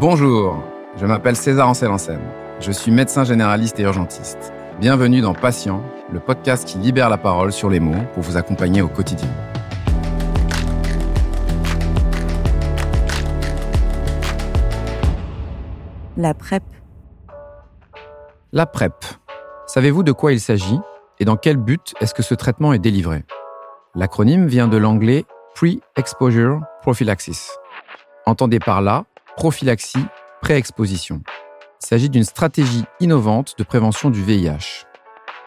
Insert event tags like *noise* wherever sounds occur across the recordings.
Bonjour, je m'appelle César Ancel Je suis médecin généraliste et urgentiste. Bienvenue dans Patient, le podcast qui libère la parole sur les mots pour vous accompagner au quotidien. La PrEP. La PrEP. Savez-vous de quoi il s'agit et dans quel but est-ce que ce traitement est délivré? L'acronyme vient de l'anglais Pre-Exposure Prophylaxis. Entendez par là prophylaxie, pré-exposition. Il s'agit d'une stratégie innovante de prévention du VIH.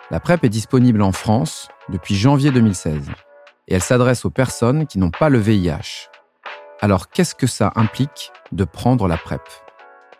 La PrEP est disponible en France depuis janvier 2016 et elle s'adresse aux personnes qui n'ont pas le VIH. Alors qu'est-ce que ça implique de prendre la PrEP?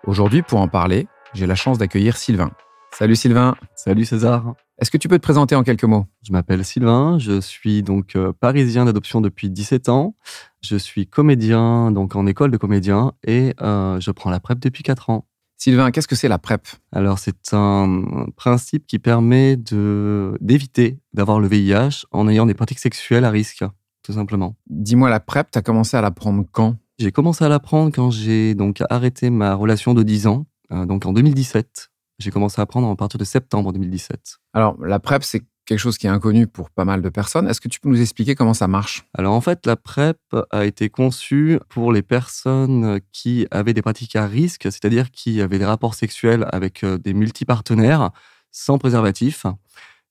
Aujourd'hui, pour en parler, j'ai la chance d'accueillir Sylvain. Salut Sylvain. Salut César. Est-ce que tu peux te présenter en quelques mots? Je m'appelle Sylvain, je suis donc euh, parisien d'adoption depuis 17 ans. Je suis comédien donc en école de comédien et euh, je prends la PrEP depuis 4 ans. Sylvain, qu'est-ce que c'est la PrEP? Alors c'est un principe qui permet d'éviter d'avoir le VIH en ayant des pratiques sexuelles à risque, tout simplement. Dis-moi la PrEP, tu as commencé à la prendre quand? J'ai commencé à la prendre quand j'ai donc arrêté ma relation de 10 ans, euh, donc en 2017. J'ai commencé à prendre à partir de septembre 2017. Alors, la PrEP, c'est quelque chose qui est inconnu pour pas mal de personnes. Est-ce que tu peux nous expliquer comment ça marche? Alors en fait, la PrEP a été conçue pour les personnes qui avaient des pratiques à risque, c'est-à-dire qui avaient des rapports sexuels avec euh, des multipartenaires sans préservatif.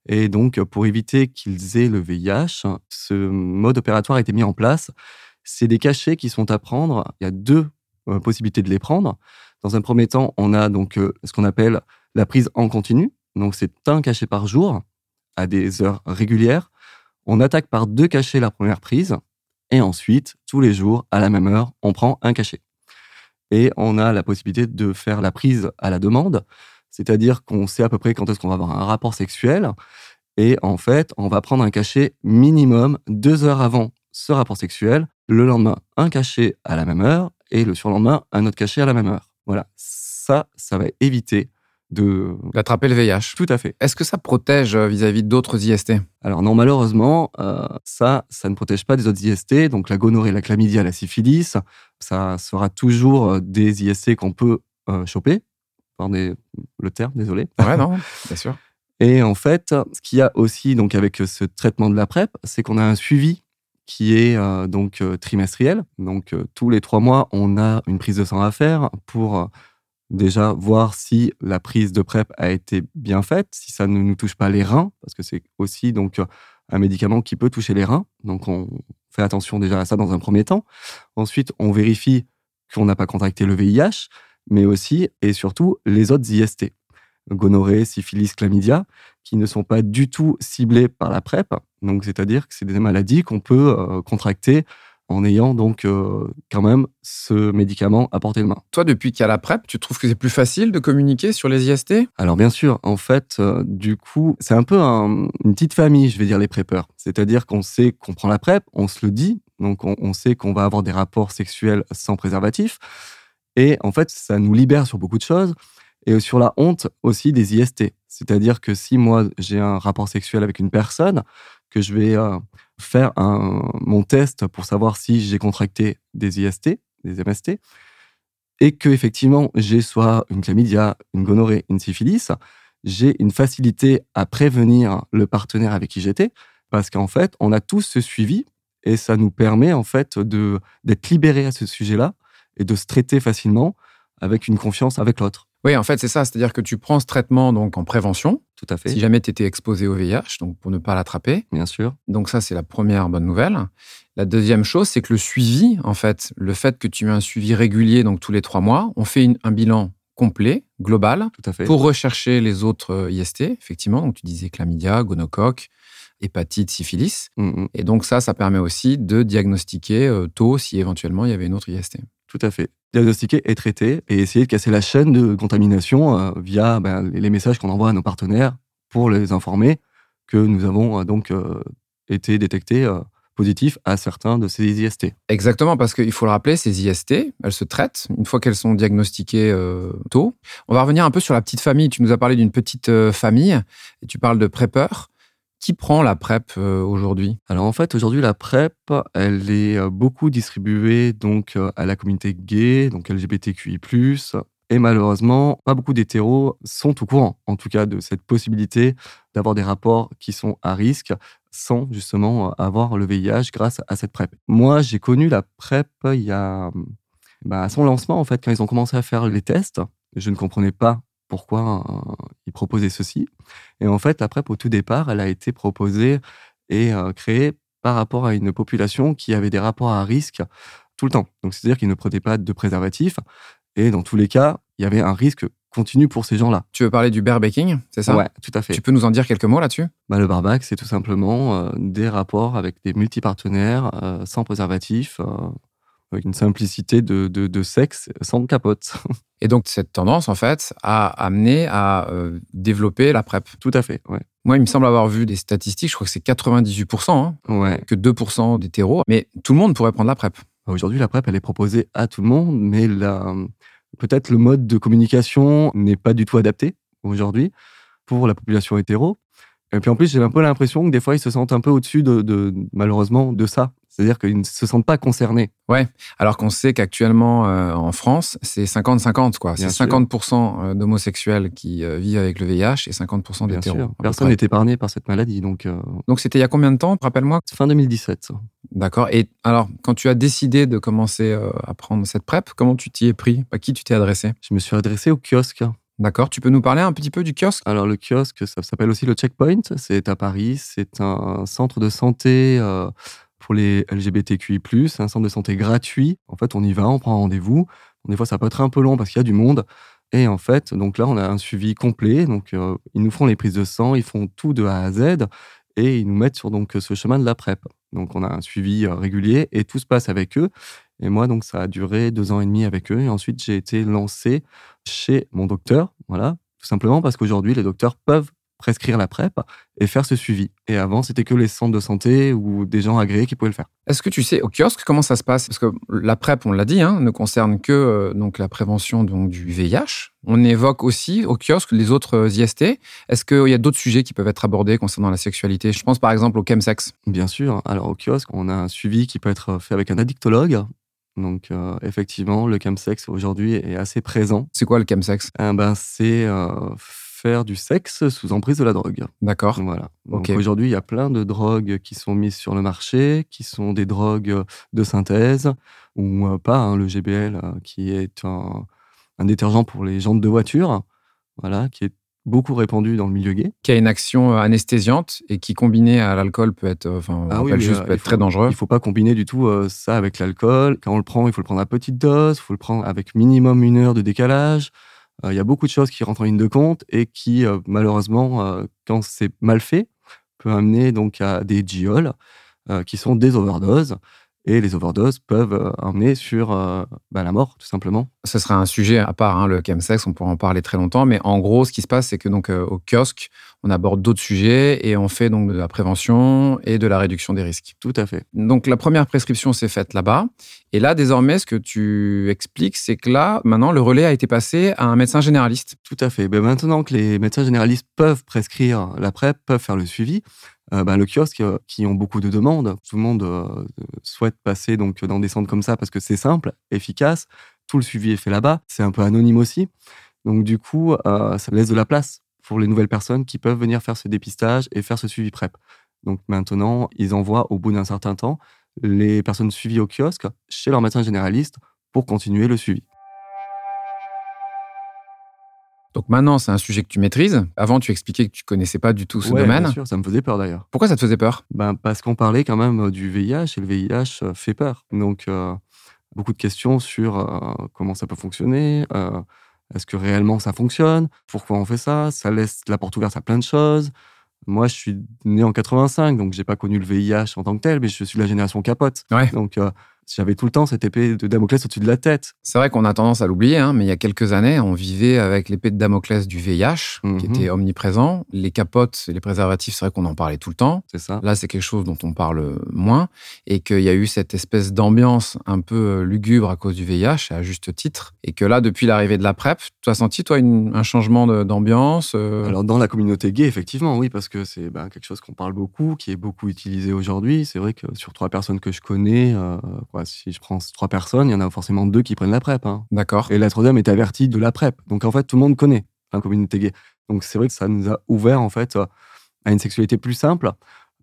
Et donc, pour éviter qu'ils aient le VIH, ce mode opératoire a été mis en place. C'est des cachets qui sont à prendre. Il y a deux euh, possibilités de les prendre. Dans un premier temps, on a donc euh, ce qu'on appelle la prise en continu. Donc, c'est un cachet par jour à des heures régulières. On attaque par deux cachets la première prise. Et ensuite, tous les jours, à la même heure, on prend un cachet. Et on a la possibilité de faire la prise à la demande. C'est-à-dire qu'on sait à peu près quand est-ce qu'on va avoir un rapport sexuel. Et en fait, on va prendre un cachet minimum deux heures avant ce rapport sexuel. Le lendemain, un cachet à la même heure. Et le surlendemain, un autre cachet à la même heure. Voilà. Ça, ça va éviter de d'attraper le VIH. Tout à fait. Est-ce que ça protège euh, vis-à-vis d'autres IST Alors non, malheureusement, euh, ça, ça ne protège pas des autres IST. Donc la gonorrhée, la chlamydia, la syphilis, ça sera toujours euh, des IST qu'on peut choper. Pardon le terme, désolé. Ouais, non, *laughs* bien sûr. Et en fait, ce qu'il y a aussi donc avec ce traitement de la PrEP, c'est qu'on a un suivi qui est donc trimestriel. Donc tous les trois mois, on a une prise de sang à faire pour déjà voir si la prise de PrEP a été bien faite, si ça ne nous touche pas les reins, parce que c'est aussi donc un médicament qui peut toucher les reins. Donc on fait attention déjà à ça dans un premier temps. Ensuite, on vérifie qu'on n'a pas contracté le VIH, mais aussi et surtout les autres IST, gonorrhée, syphilis, chlamydia, qui ne sont pas du tout ciblés par la PrEP. Donc c'est-à-dire que c'est des maladies qu'on peut euh, contracter en ayant donc euh, quand même ce médicament à portée de main. Toi, depuis qu'il y a la PrEP, tu trouves que c'est plus facile de communiquer sur les IST Alors bien sûr, en fait, euh, du coup, c'est un peu une petite famille, je vais dire, les PrEPeurs. C'est-à-dire qu'on sait qu'on prend la PrEP, on se le dit, donc on, sait qu'on va avoir des rapports sexuels sans préservatif. Et en fait, ça nous libère sur beaucoup de choses et sur la honte aussi des IST. C'est-à-dire que si moi j'ai un rapport sexuel avec une personne, que je vais euh, faire mon test pour savoir si j'ai contracté des IST, des MST, et que effectivement j'ai soit une chlamydia, une gonorrhée, une syphilis, j'ai une facilité à prévenir le partenaire avec qui j'étais, parce qu'en fait, on a tous ce suivi et ça nous permet en fait de d'être libéré à ce sujet-là et de se traiter facilement avec une confiance avec l'autre. Oui, en fait, c'est ça. C'est-à-dire que tu prends ce traitement donc en prévention. Tout à fait. Si jamais tu étais exposé au VIH, donc pour ne pas l'attraper. Bien sûr. Donc ça, c'est la première bonne nouvelle. La deuxième chose, c'est que le suivi, en fait, le fait que tu aies un suivi régulier, donc tous les trois mois, on fait un bilan complet, global, Tout à fait. pour rechercher les autres euh, IST, effectivement. Donc tu disais chlamydia, gonocoque, hépatite, syphilis. Mm, mm. Et donc ça, ça permet aussi de diagnostiquer euh, tôt si éventuellement il y avait une autre IST. Tout à fait. Diagnostiquer et traiter et essayer de casser la chaîne de contamination euh, via ben, les messages qu'on envoie à nos partenaires pour les informer que nous avons euh, donc euh, été détectés positifs à certains de ces IST. Exactement, parce qu'il faut le rappeler, ces IST, elles se traitent une fois qu'elles sont diagnostiquées tôt. On va revenir un peu sur la petite famille. Tu nous as parlé d'une petite famille et tu parles de PrEPeur. Qui prend la PrEP euh, aujourd'hui? Alors en fait, aujourd'hui, la PrEP, elle est euh, beaucoup distribuée donc euh, à la communauté gay, donc LGBTQI+, et malheureusement, pas beaucoup d'hétéros sont au courant, en tout cas, de cette possibilité d'avoir des rapports qui sont à risque sans justement avoir le VIH grâce à cette PrEP. Moi, j'ai connu la PrEP il y a bah, à son lancement, en fait, quand ils ont commencé à faire les tests, je ne comprenais pas pourquoi euh, ils proposaient ceci. Et en fait, la PrEP, au tout départ, elle a été proposée et euh, créée par rapport à une population qui avait des rapports à risque tout le temps. Donc, c'est-à-dire qu'ils ne prenaient pas de préservatif. Et dans tous les cas, il y avait un risque continu pour ces gens-là. Tu veux parler du barebacking, c'est ça? Ouais, tout à fait. Tu peux nous en dire quelques mots là-dessus? Bah, Le bareback, c'est tout simplement euh, des rapports avec des multipartenaires sans préservatif, avec une simplicité de, de, sexe sans capote. *laughs* Et donc, cette tendance, en fait, a amené à euh, développer la PrEP. Tout à fait, ouais. Moi, il me semble avoir vu des statistiques, je crois que c'est 98%, hein, ouais. que 2% d'hétéros, mais tout le monde pourrait prendre la PrEP. Bah, aujourd'hui, la PrEP, elle est proposée à tout le monde, mais peut-être le mode de communication n'est pas du tout adapté aujourd'hui pour la population hétéro. Et puis en plus, j'ai un peu l'impression que des fois, ils se sentent un peu au-dessus de, malheureusement, de ça. C'est-à-dire qu'ils ne se sentent pas concernés. Ouais, alors qu'on sait qu'actuellement, euh, en France, c'est 50-50, quoi. C'est 50% euh, d'homosexuels qui euh, vivent avec le VIH et 50% d'hétéros. Personne n'est épargné par cette maladie, donc... Donc c'était il y a combien de temps, rappelle-moi? Fin 2017. D'accord. Et alors, quand tu as décidé de commencer à prendre cette PrEP, comment tu t'y es pris? À qui tu t'es adressé? Je me suis adressé au kiosque. D'accord. Tu peux nous parler un petit peu du kiosque? Alors, le kiosque, ça s'appelle aussi le Checkpoint. C'est à Paris. C'est un centre de santé euh, pour les LGBTQI, un centre de santé gratuit. En fait, on y va, on prend rendez-vous. Des fois, ça peut être un peu long parce qu'il y a du monde. Et en fait, donc là, on a un suivi complet. Donc, euh, ils nous font les prises de sang, ils font tout de A à Z et ils nous mettent sur donc ce chemin de la PrEP. Donc, on a un suivi euh, régulier et tout se passe avec eux. Et moi, donc, ça a duré deux ans et demi avec eux. Et ensuite, j'ai été lancé chez mon docteur. Voilà. Tout simplement parce qu'aujourd'hui, les docteurs peuvent prescrire la PrEP et faire ce suivi. Et avant, c'était que les centres de santé ou des gens agréés qui pouvaient le faire. Est-ce que tu sais au kiosque comment ça se passe? Parce que la PrEP, on l'a dit, hein, ne concerne que euh, donc la prévention donc, du VIH. On évoque aussi au kiosque les autres euh, IST. Est-ce qu'il y a d'autres sujets qui peuvent être abordés concernant la sexualité? Je pense par exemple au chemsex. Bien sûr. Alors au kiosque, on a un suivi qui peut être fait avec un addictologue donc euh, effectivement, le chemsex aujourd'hui est assez présent. C'est quoi le chemsex? Eh ben, C'est euh, faire du sexe sous emprise de la drogue. D'accord. Voilà. Donc aujourd'hui, il y a plein de drogues qui sont mises sur le marché, qui sont des drogues de synthèse ou euh, pas. Hein, le GBL, qui est un, un, détergent pour les jantes de voiture, voilà, qui est beaucoup répandu dans le milieu gay. Qui a une action euh, anesthésiante et qui, combiné à l'alcool, peut être, euh, enfin, ah juste, euh, peut être très dangereux. Il ne faut pas combiner du tout ça avec l'alcool. Quand on le prend, il faut le prendre à petite dose, il faut le prendre avec minimum une heure de décalage. Il y a beaucoup de choses qui rentrent en ligne de compte et qui, malheureusement, quand c'est mal fait, peut amener donc à des gioles qui sont des overdoses. Et les overdoses peuvent euh, emmener sur euh, bah, la mort, tout simplement. Ce serait un sujet à part, hein, le chemsex, on pourrait en parler très longtemps. Mais en gros, ce qui se passe, c'est que donc euh, au kiosque, on aborde d'autres sujets et on fait donc de la prévention et de la réduction des risques. Tout à fait. Donc la première prescription s'est faite là-bas. Et là, désormais, ce que tu expliques, c'est que là, maintenant, le relais a été passé à un médecin généraliste. Tout à fait. Ben, maintenant que les médecins généralistes peuvent prescrire la PrEP, peuvent faire le suivi, euh, bah, le kiosque euh, qui ont beaucoup de demandes. Tout le monde euh, souhaite passer donc dans des centres comme ça parce que c'est simple, efficace. Tout le suivi est fait là-bas. C'est un peu anonyme aussi. Donc du coup, ça laisse de la place pour les nouvelles personnes qui peuvent venir faire ce dépistage et faire ce suivi PrEP. Donc maintenant, ils envoient au bout d'un certain temps les personnes suivies au kiosque chez leur médecin généraliste pour continuer le suivi. Donc maintenant, c'est un sujet que tu maîtrises. Avant, tu expliquais que tu connaissais pas du tout ce domaine. Bien sûr, ça me faisait peur d'ailleurs. Pourquoi ça te faisait peur? Ben, Parce qu'on parlait quand même euh, du VIH et le VIH euh, fait peur. Donc, euh, beaucoup de questions sur comment ça peut fonctionner, est-ce que réellement ça fonctionne, pourquoi on fait ça, ça laisse la porte ouverte à plein de choses. Moi, je suis né en 85, donc j'ai pas connu le VIH en tant que tel, mais je suis de la génération capote. Ouais. Donc, j'avais tout le temps cette épée de Damoclès au-dessus de la tête. C'est vrai qu'on a tendance à l'oublier, hein, mais il y a quelques années, on vivait avec l'épée de Damoclès du VIH, qui Mhm. était omniprésent. Les capotes et les préservatifs, c'est vrai qu'on en parlait tout le temps. C'est ça. Là, c'est quelque chose dont on parle moins et qu'il y a eu cette espèce d'ambiance un peu euh, lugubre à cause du VIH, à juste titre. Et que là, depuis l'arrivée de la PrEP, tu as senti, toi, une- un changement d'ambiance euh, Alors dans la communauté gay, effectivement, oui, parce que c'est ben, quelque chose qu'on parle beaucoup, qui est beaucoup utilisé aujourd'hui. C'est vrai que sur trois personnes que je connais, euh, quoi, si je prends trois personnes, il y en a forcément deux qui prennent la PrEP. hein. D'accord. Et la troisième est avertie de la PrEP. Donc en fait, tout le monde connaît la communauté gay. Donc c'est vrai que ça nous a ouvert en fait euh, à une sexualité plus simple.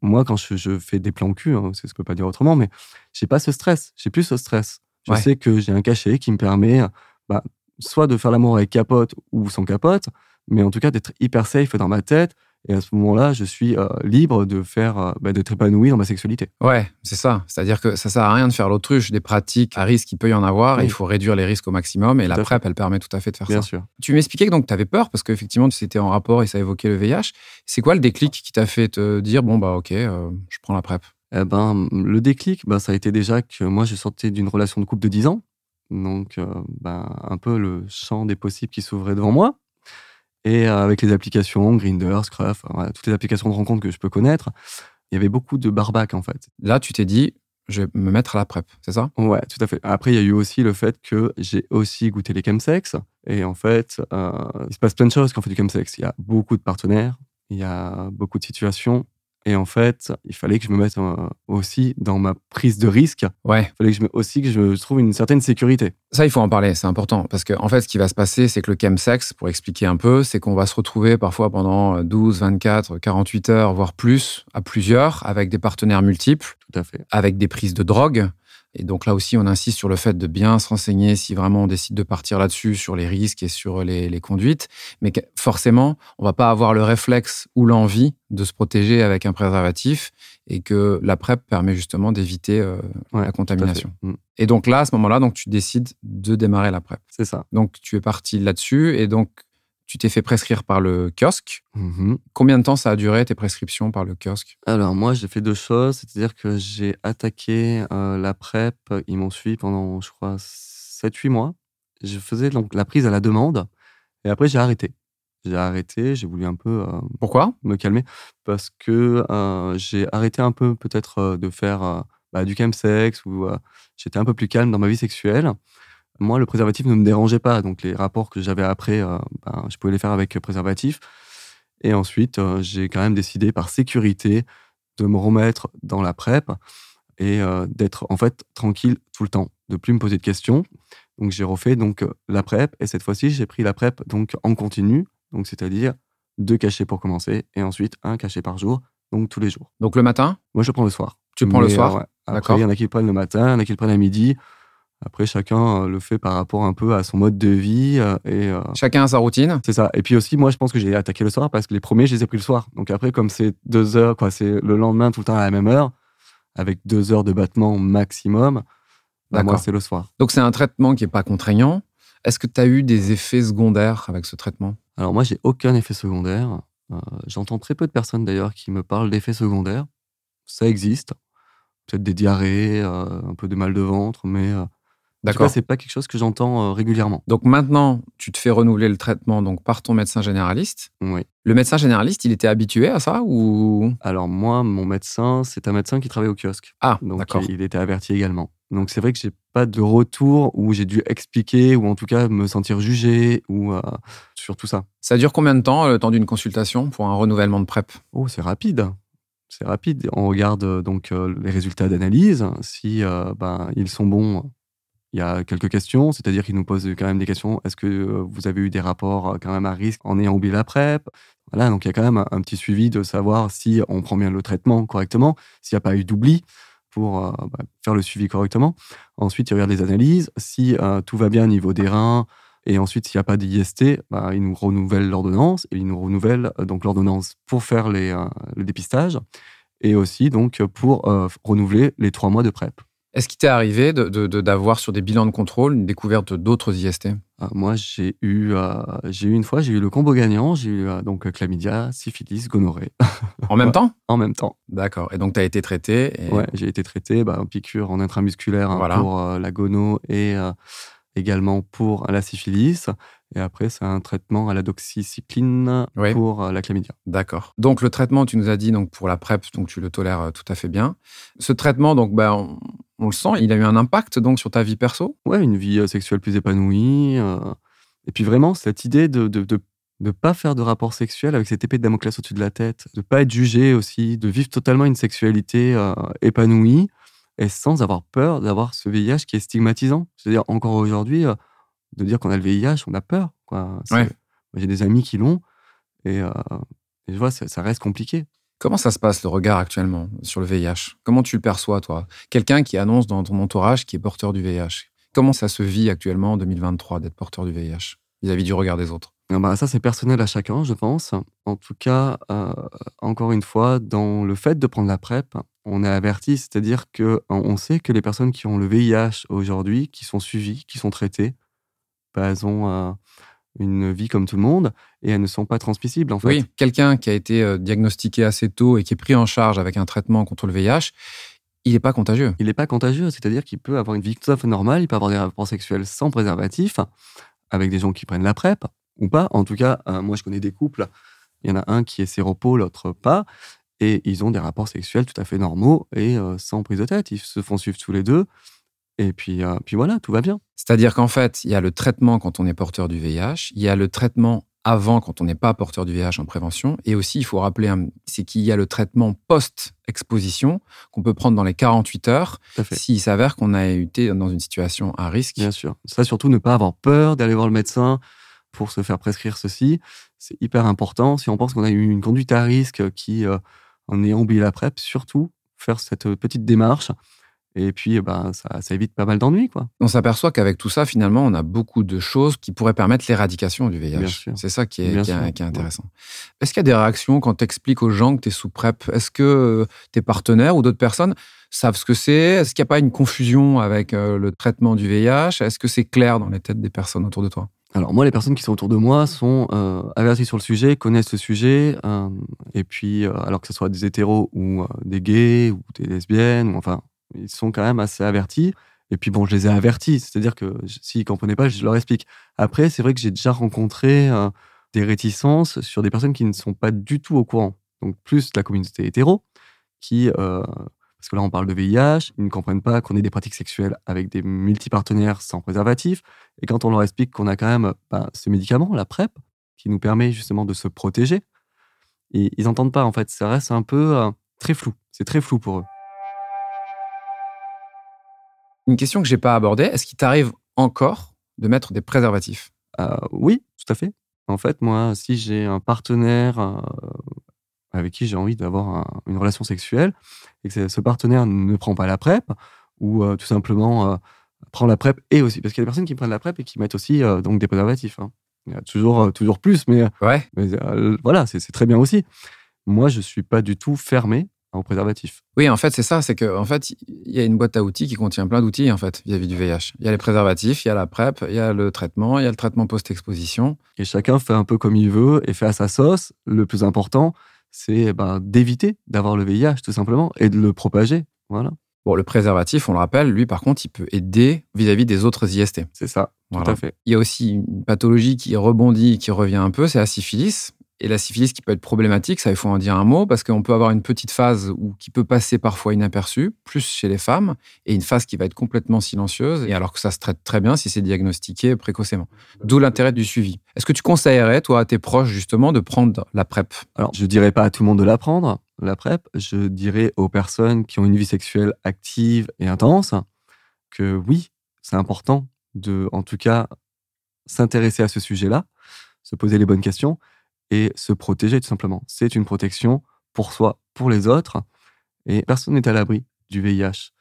Moi, quand je, je fais des plans cul, hein, c'est ce que je peux pas dire autrement, mais j'ai pas ce stress. J'ai plus ce stress. Je Ouais. sais que j'ai un cachet qui me permet, bah, soit de faire l'amour avec capote ou sans capote, mais en tout cas d'être hyper safe dans ma tête. Et à ce moment-là, je suis euh, libre de faire, euh, bah, d'être épanoui dans ma sexualité. Ouais, c'est ça. C'est-à-dire que ça sert à rien de faire l'autruche des pratiques à risque, il peut y en avoir. et il faut réduire les risques au maximum. Et Tout la fait. PrEP, elle permet tout à fait de faire Bien ça. sûr. Tu m'expliquais que donc tu avais peur parce qu'effectivement, c'était en rapport et ça évoquait le VIH. C'est quoi le déclic qui t'a fait te dire bon, bah, ok, euh, je prends la PrEP? Eh ben, le déclic, ben, ça a été déjà que moi, je sortais d'une relation de couple de 10 ans. Donc, ben, un peu le champ des possibles qui s'ouvrait devant moi. Et euh, avec les applications, Grindr, Scruff, voilà, toutes les applications de rencontres que je peux connaître, il y avait beaucoup de barbac, en fait. Là, tu t'es dit je vais me mettre à la PrEP, c'est ça? Ouais, tout à fait. Après, il y a eu aussi le fait que j'ai aussi goûté les chemsex. Et en fait, euh, il se passe plein de choses quand on fait du chemsex. Il y a beaucoup de partenaires, il y a beaucoup de situations. Et en fait, il fallait que je me mette euh, aussi dans ma prise de risque. Ouais. Il fallait que je me, aussi que je trouve une certaine sécurité. Ça, il faut en parler, c'est important. Parce qu'en en fait, ce qui va se passer, c'est que le chemsex, pour expliquer un peu, c'est qu'on va se retrouver parfois pendant 12, 24, 48 heures, voire plus, à plusieurs, avec des partenaires multiples, Tout à fait. avec des prises de drogue. Et donc là aussi, on insiste sur le fait de bien se renseigner si vraiment on décide de partir là-dessus, sur les risques et sur les, les conduites. Mais que- forcément, on va pas avoir le réflexe ou l'envie de se protéger avec un préservatif et que la PrEP permet justement d'éviter euh, Ouais, la contamination. Mm. Et donc là, à ce moment-là, donc tu décides de démarrer la PrEP. C'est ça. Donc tu es parti là-dessus et donc tu t'es fait prescrire par le kiosque. Mhm. Combien de temps ça a duré tes prescriptions par le kiosque? Alors, moi, j'ai fait deux choses. C'est-à-dire que j'ai attaqué euh, la PrEP. Ils m'ont suivi pendant, je crois, 7-8 mois. Je faisais donc la prise à la demande. Et après, j'ai arrêté. J'ai arrêté. J'ai voulu un peu euh, Pourquoi? me calmer parce que euh, j'ai arrêté un peu peut-être de faire bah, du chemsex ou j'étais un peu plus calme dans ma vie sexuelle. Moi, le préservatif ne me dérangeait pas, donc les rapports que j'avais après, euh, ben, je pouvais les faire avec préservatif. Et ensuite, euh, j'ai quand même décidé par sécurité de me remettre dans la PrEP et euh, d'être en fait tranquille tout le temps, de plus me poser de questions. Donc j'ai refait donc euh, la PrEP et cette fois-ci j'ai pris la PrEP donc en continu, donc c'est-à-dire deux cachets pour commencer et ensuite un cachet par jour, donc tous les jours. Donc le matin? Moi je prends le soir. Tu prends le soir euh, ouais. Après? Il y en a qui le prennent le matin, il y en a qui le prennent à midi. Après chacun euh, le fait par rapport un peu à son mode de vie euh, et euh, Chacun a sa routine c'est ça. Et puis aussi, moi, je pense que j'ai attaqué le soir parce que les premiers, je les ai pris le soir. Donc après, comme c'est deux heures, quoi, c'est le lendemain tout le temps à la même heure, avec deux heures de battement maximum, bah, moi, c'est le soir. Donc c'est un traitement qui est pas contraignant. Est-ce que tu as eu des effets secondaires avec ce traitement? Alors moi, j'ai aucun effet secondaire. Euh, J'entends très peu de personnes d'ailleurs qui me parlent d'effets secondaires. Ça existe. Peut-être des diarrhées, euh, un peu de mal de ventre, mais D'accord. c'est pas quelque chose que j'entends euh, régulièrement. Donc maintenant, tu te fais renouveler le traitement donc par ton médecin généraliste. Oui. Le médecin généraliste, il était habitué à ça ou? Alors moi, mon médecin, c'est un médecin qui travaille au kiosque. Ah, Donc d'accord. il était averti également. Donc c'est vrai que j'ai pas de retour où j'ai dû expliquer ou en tout cas me sentir jugé ou euh, sur tout ça. Ça dure combien de temps, le temps d'une consultation pour un renouvellement de PrEP? Oh, c'est rapide. C'est rapide. On regarde euh, donc euh, les résultats d'analyse. Si euh, ben, ils sont bons, il y a quelques questions. C'est-à-dire qu'ils nous posent quand même des questions. Est-ce que euh, vous avez eu des rapports euh, quand même à risque en ayant oublié la PrEP? Voilà, donc il y a quand même un, petit suivi de savoir si on prend bien le traitement correctement, s'il n'y a pas eu d'oubli pour euh, bah, faire le suivi correctement. Ensuite, ils regardent les analyses. Si tout va bien au niveau des reins, et ensuite, s'il n'y a pas d'IST, bah, ils nous renouvellent l'ordonnance et ils nous renouvellent euh, donc l'ordonnance pour faire le dépistage et aussi donc pour renouveler les trois mois de PrEP. Est-ce qu'il t'est arrivé d'avoir de, sur des bilans de contrôle une découverte d'autres IST ah, Moi, j'ai eu, euh, j'ai eu une fois, j'ai eu le combo gagnant. J'ai eu euh, donc chlamydia, syphilis, gonorrhée. En même *laughs* temps? En même temps. D'accord. Et donc, tu as été traité et... Ouais, j'ai été traité, bah, en piqûre en intramusculaire hein, pour la gono et également pour la syphilis. Et après, c'est un traitement à la doxycycline pour euh, la chlamydia. D'accord. Donc, le traitement, tu nous as dit, donc pour la PrEP, donc tu le tolères euh, tout à fait bien. Ce traitement, donc, bah, on, le sent, il a eu un impact donc sur ta vie perso? Ouais, une vie euh, sexuelle plus épanouie. Et puis vraiment, cette idée de, de, de pas faire de rapport sexuel avec cette épée de Damoclès au-dessus de la tête, de pas être jugé aussi, de vivre totalement une sexualité épanouie et sans avoir peur d'avoir ce VIH qui est stigmatisant. C'est-à-dire encore aujourd'hui, de dire qu'on a le VIH, on a peur. Quoi. J'ai des amis qui l'ont et, euh, je vois, ça, reste compliqué. Comment ça se passe le regard actuellement sur le VIH Comment tu le perçois, toi? Quelqu'un qui annonce dans ton entourage qui est porteur du VIH. Comment ça se vit actuellement en 2023 d'être porteur du VIH vis-à-vis du regard des autres? Ah bah, Ça, c'est personnel à chacun, je pense. En tout cas, euh, encore une fois, dans le fait de prendre la PrEP, on est averti, c'est-à-dire qu'on sait que les personnes qui ont le VIH aujourd'hui, qui sont suivies, qui sont traitées, bah, elles ont euh, une vie comme tout le monde et elles ne sont pas transmissibles en fait. Oui, quelqu'un qui a été euh, diagnostiqué assez tôt et qui est pris en charge avec un traitement contre le VIH, il n'est pas contagieux. Il n'est pas contagieux, c'est-à-dire qu'il peut avoir une vie tout à fait normale, il peut avoir des rapports sexuels sans préservatif, avec des gens qui prennent la PrEP ou pas. En tout cas, euh, moi je connais des couples, il y en a un qui est séropo, l'autre pas, et ils ont des rapports sexuels tout à fait normaux et sans prise de tête. Ils se font suivre tous les deux. Et puis, euh, puis voilà, tout va bien. C'est-à-dire qu'en fait, il y a le traitement quand on est porteur du VIH, il y a le traitement avant quand on n'est pas porteur du VIH en prévention, et aussi, il faut rappeler, c'est qu'il y a le traitement post-exposition qu'on peut prendre dans les 48 heures s'il s'avère qu'on a été dans une situation à risque. Bien sûr. Ça, surtout, ne pas avoir peur d'aller voir le médecin pour se faire prescrire ceci. C'est hyper important. Si on pense qu'on a eu une conduite à risque qui euh, en ayant oublié la PrEP, surtout faire cette petite démarche et puis, eh ben, ça, ça évite pas mal d'ennuis. Quoi. On s'aperçoit qu'avec tout ça, finalement, on a beaucoup de choses qui pourraient permettre l'éradication du VIH. C'est ça qui est, qui est, intéressant. Est-ce qu'il y a des réactions quand tu expliques aux gens que tu es sous PrEP? Est-ce que euh, tes partenaires ou d'autres personnes savent ce que c'est? Est-ce qu'il n'y a pas une confusion avec euh, le traitement du VIH Est-ce que c'est clair dans les têtes des personnes autour de toi? Alors moi, les personnes qui sont autour de moi sont euh, averties sur le sujet, connaissent le sujet, et puis alors que ce soit des hétéros ou des gays ou des lesbiennes, ou enfin ils sont quand même assez avertis. Et puis bon, je les ai avertis, c'est-à-dire que s'ils ne comprenaient pas, je leur explique. Après, c'est vrai que j'ai déjà rencontré euh, des réticences sur des personnes qui ne sont pas du tout au courant. Donc plus la communauté hétéro, qui, euh, parce que là on parle de VIH, ils ne comprennent pas qu'on ait des pratiques sexuelles avec des multipartenaires sans préservatif. Et quand on leur explique qu'on a quand même bah, ce médicament, la PrEP, qui nous permet justement de se protéger, ils n'entendent pas en fait. Ça reste un peu euh, très flou. C'est très flou pour eux. Une question que j'ai pas abordée, est-ce qu'il t'arrive encore de mettre des préservatifs? Euh, Oui, tout à fait. En fait, moi, si j'ai un partenaire euh, avec qui j'ai envie d'avoir une relation sexuelle et que ce partenaire ne prend pas la PrEP ou euh, tout simplement prend la PrEP et aussi, parce qu'il y a des personnes qui prennent la PrEP et qui mettent aussi donc des préservatifs. Hein. Il y a toujours, toujours plus, mais, ouais. mais voilà, c'est très bien aussi. Moi, je suis pas du tout fermé en préservatif. Oui, en fait, c'est ça. C'est qu'en en fait, il y a une boîte à outils qui contient plein d'outils en fait vis-à-vis du VIH. Il y a les préservatifs, il y a la PrEP, il y a le traitement, il y a le traitement post-exposition. Et chacun fait un peu comme il veut et fait à sa sauce. Le plus important, c'est ben, d'éviter d'avoir le VIH tout simplement et de le propager. Voilà. Bon, le préservatif, on le rappelle, lui, par contre, il peut aider vis-à-vis des autres IST. C'est ça, tout à fait. Il y a aussi une pathologie qui rebondit, qui revient un peu, c'est la syphilis. Et la syphilis qui peut être problématique, ça il faut en dire un mot, parce qu'on peut avoir une petite phase qui peut passer parfois inaperçue, plus chez les femmes, et une phase qui va être complètement silencieuse, et alors que ça se traite très bien si c'est diagnostiqué précocement. D'où l'intérêt du suivi. Est-ce que tu conseillerais, toi, à tes proches, justement, de prendre la PrEP? Alors, je dirais pas à tout le monde de la prendre, la PrEP. Je dirais aux personnes qui ont une vie sexuelle active et intense que oui, c'est important de, en tout cas, s'intéresser à ce sujet-là, se poser les bonnes questions et se protéger tout simplement. C'est une protection pour soi, pour les autres, et personne n'est à l'abri du VIH.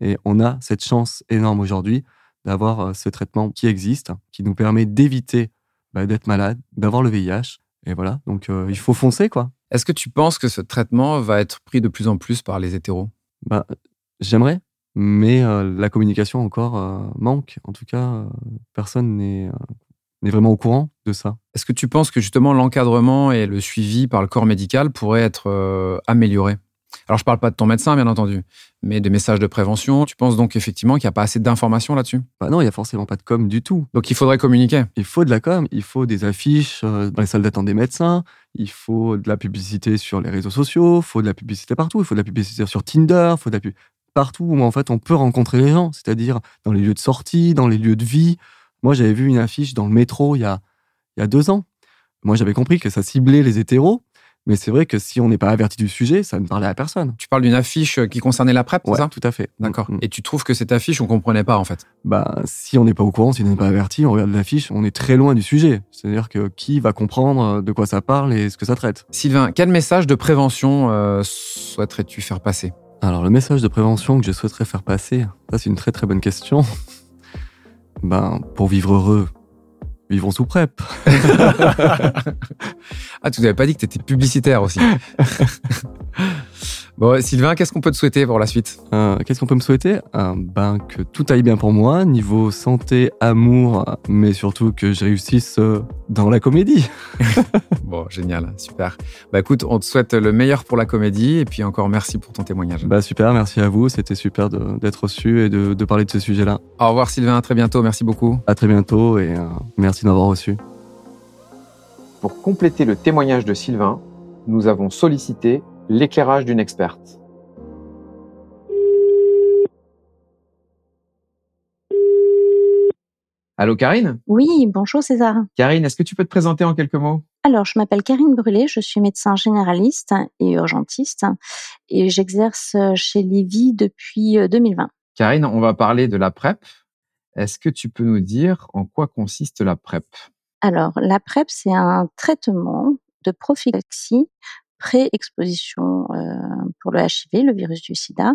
Et on a cette chance énorme aujourd'hui d'avoir euh, ce traitement qui existe, qui nous permet d'éviter bah, d'être malade, d'avoir le VIH. Et voilà, donc euh, il faut foncer, quoi. Est-ce que tu penses que ce traitement va être pris de plus en plus par les hétéros? Bah, J'aimerais, mais la communication encore manque. En tout cas, personne n'est n'est vraiment au courant de ça? Est-ce que tu penses que justement l'encadrement et le suivi par le corps médical pourraient être améliorés? Alors, je ne parle pas de ton médecin, bien entendu, mais de messages de prévention. Tu penses donc effectivement qu'il n'y a pas assez d'informations là-dessus? Bah Non, il n'y a forcément pas de com du tout. Donc, il faudrait communiquer? Il faut de la com, il faut des affiches euh, dans les salles d'attente des médecins, il faut de la publicité sur les réseaux sociaux, il faut de la publicité partout, il faut de la publicité sur Tinder, il faut de la pub partout où en fait on peut rencontrer les gens, c'est-à-dire dans les lieux de sortie, dans les lieux de vie. Moi, j'avais vu une affiche dans le métro il y a, il y a deux ans. Moi, j'avais compris que ça ciblait les hétéros, mais c'est vrai que si on n'est pas averti du sujet, ça ne parlait à personne. Tu parles d'une affiche qui concernait la PrEP, c'est ça? tout à fait. D'accord. Mm, mm. Et tu trouves que cette affiche, on comprenait pas en fait? Bah, si on n'est pas au courant, si on n'est pas averti, on regarde l'affiche, on est très loin du sujet. C'est-à-dire que qui va comprendre de quoi ça parle et ce que ça traite Sylvain, quel message de prévention euh, souhaiterais-tu faire passer? Alors, le message de prévention que je souhaiterais faire passer, ça c'est une très très bonne question. *laughs* ben, pour vivre heureux, vivons sous PrEP. *laughs* ah, tu n'avais pas dit que tu étais publicitaire aussi. *laughs* Bon, Sylvain, qu'est-ce qu'on peut te souhaiter pour la suite? Euh, Qu'est-ce qu'on peut me souhaiter? Euh, Ben que tout aille bien pour moi, niveau santé, amour, mais surtout que je réussisse euh, dans la comédie. *laughs* bon, génial, super. Bah écoute, on te souhaite le meilleur pour la comédie et puis encore merci pour ton témoignage. Bah super, merci à vous, c'était super d'être reçu et de, de, parler de ce sujet-là. Au revoir Sylvain, à très bientôt, merci beaucoup. À très bientôt et merci d'avoir reçu. Pour compléter le témoignage de Sylvain, nous avons sollicité l'éclairage d'une experte. Allô Karine? Oui, bonjour César. Karine, est-ce que tu peux te présenter en quelques mots? Alors, je m'appelle Karine Brûlé, je suis médecin généraliste et urgentiste et j'exerce chez Lévy depuis 2020. Euh, Karine, on va parler de la PrEP. Est-ce que tu peux nous dire en quoi consiste la PrEP? Alors, la PrEP, c'est un traitement de prophylaxie pré-exposition euh, pour le HIV, le virus du sida,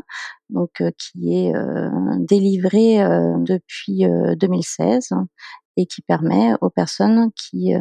donc euh, qui est euh, délivré depuis 2016 et qui permet aux personnes qui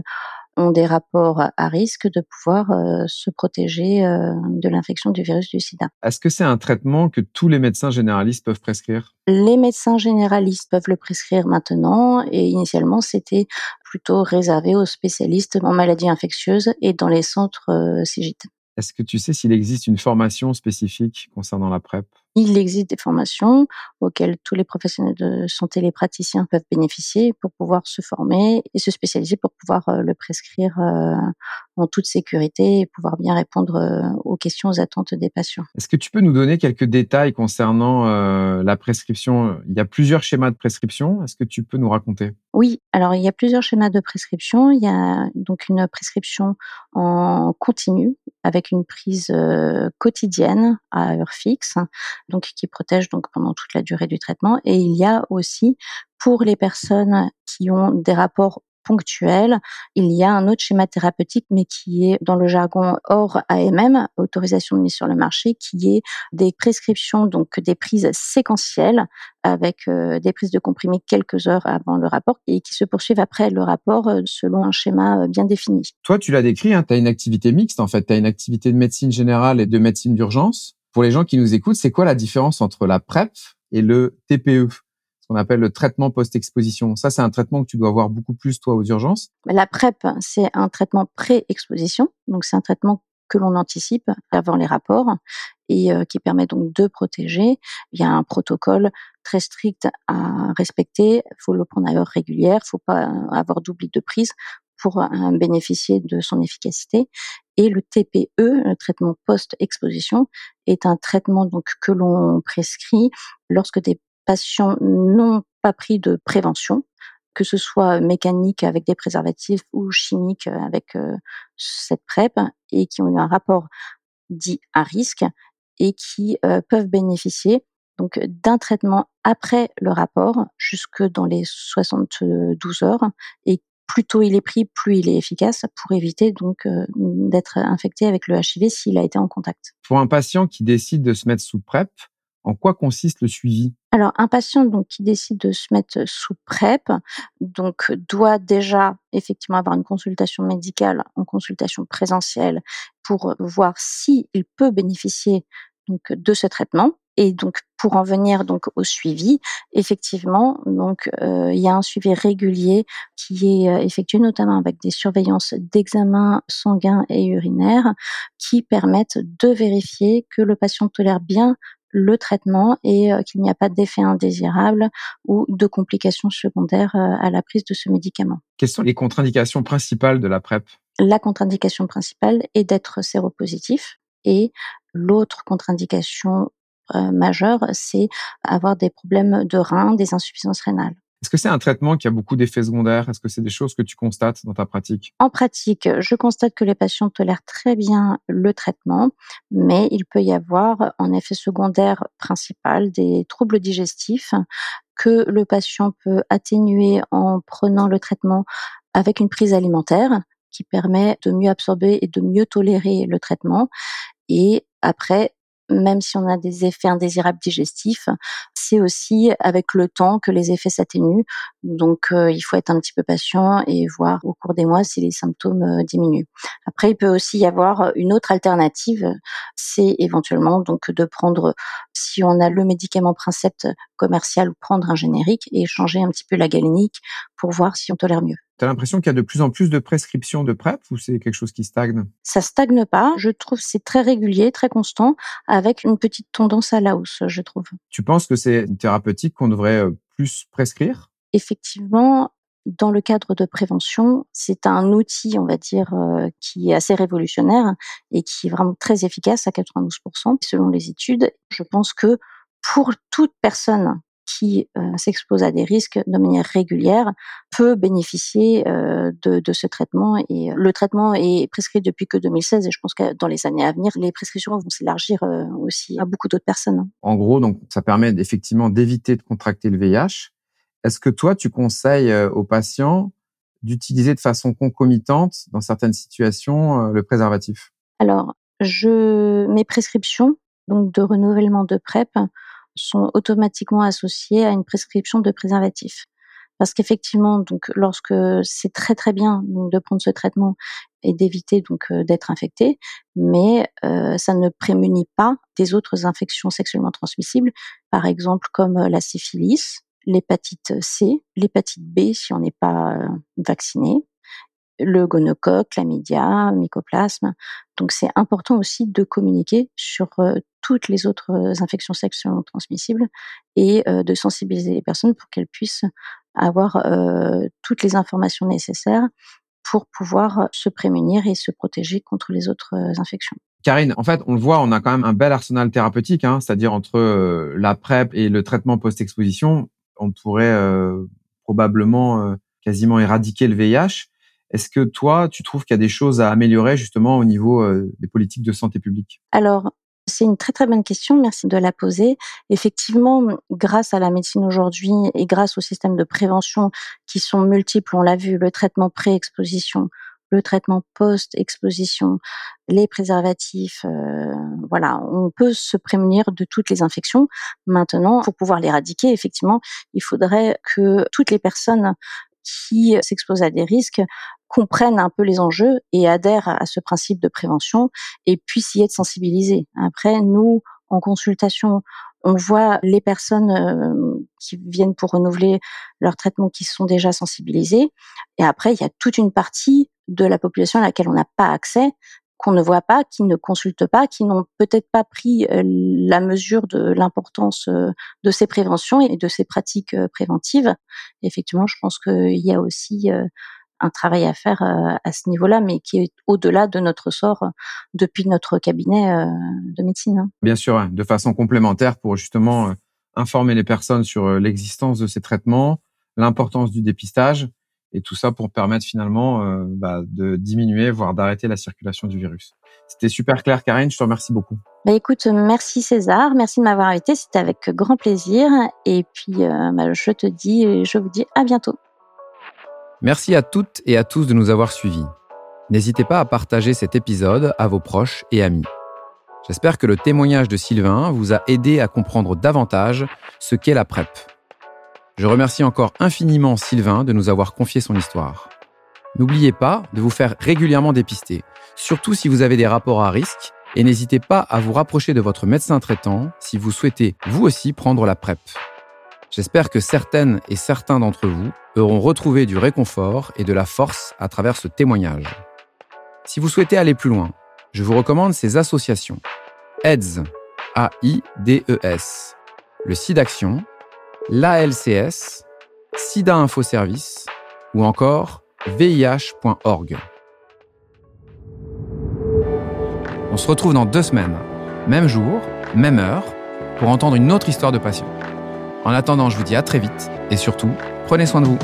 ont des rapports à risque de pouvoir se protéger de l'infection du virus du sida. Est-ce que c'est un traitement que tous les médecins généralistes peuvent prescrire? Les médecins généralistes peuvent le prescrire maintenant et initialement c'était plutôt réservé aux spécialistes en maladies infectieuses et dans les centres CIGIT. Est-ce que tu sais s'il existe une formation spécifique concernant la PrEP? Il existe des formations auxquelles tous les professionnels de santé, les praticiens peuvent bénéficier pour pouvoir se former et se spécialiser pour pouvoir euh, le prescrire euh, en toute sécurité et pouvoir bien répondre euh, aux questions, aux attentes des patients. Est-ce que tu peux nous donner quelques détails concernant la prescription? Il y a plusieurs schémas de prescription. Est-ce que tu peux nous raconter? Oui, alors il y a plusieurs schémas de prescription. Il y a donc une prescription en continu avec une prise quotidienne à heure fixe, donc qui protège donc pendant toute la durée du traitement. Et il y a aussi pour les personnes qui ont des rapports ponctuels, il y a un autre schéma thérapeutique, mais qui est dans le jargon hors AMM, autorisation de mise sur le marché, qui est des prescriptions, donc des prises séquentielles avec euh, des prises de comprimés quelques heures avant le rapport et qui se poursuivent après le rapport euh, selon un schéma euh, bien défini. Toi, tu l'as décrit, hein, tu as une activité mixte en fait, tu as une activité de médecine générale et de médecine d'urgence. Pour les gens qui nous écoutent, c'est quoi la différence entre la PrEP et le TPE ce qu'on appelle le traitement post-exposition. Ça, c'est un traitement que tu dois voir beaucoup plus, toi, aux urgences. La PrEP, c'est un traitement pré-exposition. Donc, c'est un traitement que l'on anticipe avant les rapports et euh, qui permet donc de protéger. Il y a un protocole très strict à respecter. Il faut le prendre à heure régulière. Il ne faut pas avoir d'oubli de prise pour euh, bénéficier de son efficacité. Et le TPE, le traitement post-exposition, est un traitement donc que l'on prescrit lorsque des patients n'ont pas pris de prévention, que ce soit mécanique avec des préservatifs ou chimique avec euh, cette PrEP, et qui ont eu un rapport dit à risque et qui euh, peuvent bénéficier donc d'un traitement après le rapport jusque dans les 72 heures et plus tôt il est pris, plus il est efficace pour éviter donc euh, d'être infecté avec le HIV s'il a été en contact. Pour un patient qui décide de se mettre sous PrEP, en quoi consiste le suivi? Alors, un patient donc qui décide de se mettre sous PrEP, donc doit déjà effectivement avoir une consultation médicale en consultation présentielle pour voir s'il peut bénéficier donc de ce traitement. Et donc, pour en venir donc au suivi, effectivement, donc euh, il y a un suivi régulier qui est euh, effectué notamment avec des surveillances d'examen sanguin et urinaire qui permettent de vérifier que le patient tolère bien le traitement et euh, qu'il n'y a pas d'effet indésirable ou de complications secondaires à la prise de ce médicament. Quelles sont les contre-indications principales de la PrEP? La contre-indication principale est d'être séropositif et l'autre contre-indication euh, majeur, c'est avoir des problèmes de reins, des insuffisances rénales. Est-ce que c'est un traitement qui a beaucoup d'effets secondaires? Est-ce que c'est des choses que tu constates dans ta pratique? En pratique, je constate que les patients tolèrent très bien le traitement, mais il peut y avoir en effet secondaire principal des troubles digestifs que le patient peut atténuer en prenant le traitement avec une prise alimentaire qui permet de mieux absorber et de mieux tolérer le traitement. Et après, même si on a des effets indésirables digestifs, c'est aussi avec le temps que les effets s'atténuent. Donc, euh, il faut être un petit peu patient et voir au cours des mois si les symptômes euh, diminuent. Après, il peut aussi y avoir une autre alternative, c'est éventuellement donc de prendre, si on a le médicament Princept commercial, prendre un générique et changer un petit peu la galénique pour voir si on tolère mieux. Tu as l'impression qu'il y a de plus en plus de prescriptions de PrEP ou c'est quelque chose qui stagne? Ça stagne pas. Je trouve c'est très régulier, très constant, avec une petite tendance à la hausse, je trouve. Tu penses que c'est une thérapeutique qu'on devrait euh, plus prescrire? Effectivement, dans le cadre de prévention, c'est un outil, on va dire, euh, qui est assez révolutionnaire et qui est vraiment très efficace à 92% selon les études. Je pense que pour toute personne qui euh, s'expose à des risques de manière régulière peut bénéficier euh, de, de, ce traitement. Et le traitement est prescrit depuis que 2016 et je pense que dans les années à venir, les prescriptions vont s'élargir euh, aussi à beaucoup d'autres personnes. En gros, donc ça permet effectivement d'éviter de contracter le VIH. Est-ce que toi, tu conseilles aux patients d'utiliser de façon concomitante, dans certaines situations, le préservatif? Alors, je mes prescriptions donc de renouvellement de PrEP sont automatiquement associés à une prescription de préservatif. Parce qu'effectivement, donc, lorsque c'est très très bien de prendre ce traitement et d'éviter donc euh, d'être infecté, mais euh, ça ne prémunit pas des autres infections sexuellement transmissibles, par exemple comme euh, la syphilis, l'hépatite C, l'hépatite B si on n'est pas vacciné, le gonocoque, chlamydia, mycoplasme. Donc c'est important aussi de communiquer sur toutes les autres infections sexuellement transmissibles et de sensibiliser les personnes pour qu'elles puissent avoir toutes les informations nécessaires pour pouvoir se prémunir et se protéger contre les autres infections. Karine, en fait, on le voit, on a quand même un bel arsenal thérapeutique, hein, c'est-à-dire entre la PrEP et le traitement post-exposition, on pourrait probablement quasiment éradiquer le VIH. Est-ce que toi, tu trouves qu'il y a des choses à améliorer justement au niveau euh, des politiques de santé publique? Alors, c'est une très très bonne question, merci de la poser. Effectivement, grâce à la médecine aujourd'hui et grâce aux systèmes de prévention qui sont multiples, on l'a vu, le traitement pré-exposition, le traitement post-exposition, les préservatifs, euh, voilà, on peut se prémunir de toutes les infections. Maintenant, pour pouvoir l'éradiquer, effectivement, il faudrait que toutes les personnes qui s'exposent à des risques comprennent un peu les enjeux et adhèrent à ce principe de prévention et puissent y être sensibilisés. Après, nous, en consultation, on voit les personnes euh, qui viennent pour renouveler leur traitement qui sont déjà sensibilisées. Et après, il y a toute une partie de la population à laquelle on n'a pas accès, qu'on ne voit pas, qui ne consultent pas, qui n'ont peut-être pas pris euh, la mesure de l'importance euh, de ces préventions et de ces pratiques préventives. effectivement, je pense qu'il y a aussi un travail à faire euh, à ce niveau-là, mais qui est au-delà de notre sort euh, depuis notre cabinet euh, de médecine. Hein. Bien sûr, de façon complémentaire pour justement informer les personnes sur l'existence de ces traitements, l'importance du dépistage et tout ça pour permettre finalement bah, de diminuer, voire d'arrêter la circulation du virus. C'était super clair, Karine. Je te remercie beaucoup. Bah écoute, merci César, merci de m'avoir invité. C'était avec grand plaisir. Et puis, bah, je te dis, je vous dis à bientôt. Merci à toutes et à tous de nous avoir suivis. N'hésitez pas à partager cet épisode à vos proches et amis. J'espère que le témoignage de Sylvain vous a aidé à comprendre davantage ce qu'est la PrEP. Je remercie encore infiniment Sylvain de nous avoir confié son histoire. N'oubliez pas de vous faire régulièrement dépister, surtout si vous avez des rapports à risque Et n'hésitez pas à vous rapprocher de votre médecin traitant si vous souhaitez vous aussi prendre la PrEP. J'espère que certaines et certains d'entre vous auront retrouvé du réconfort et de la force à travers ce témoignage. Si vous souhaitez aller plus loin, je vous recommande ces associations. AIDS, A-I-D-E-S, le SIDAction, l'ALCS, SIDA Info Service ou encore VIH.org. On se retrouve dans deux semaines, même jour, même heure, pour entendre une autre histoire de patient. En attendant, je vous dis à très vite et surtout, prenez soin de vous.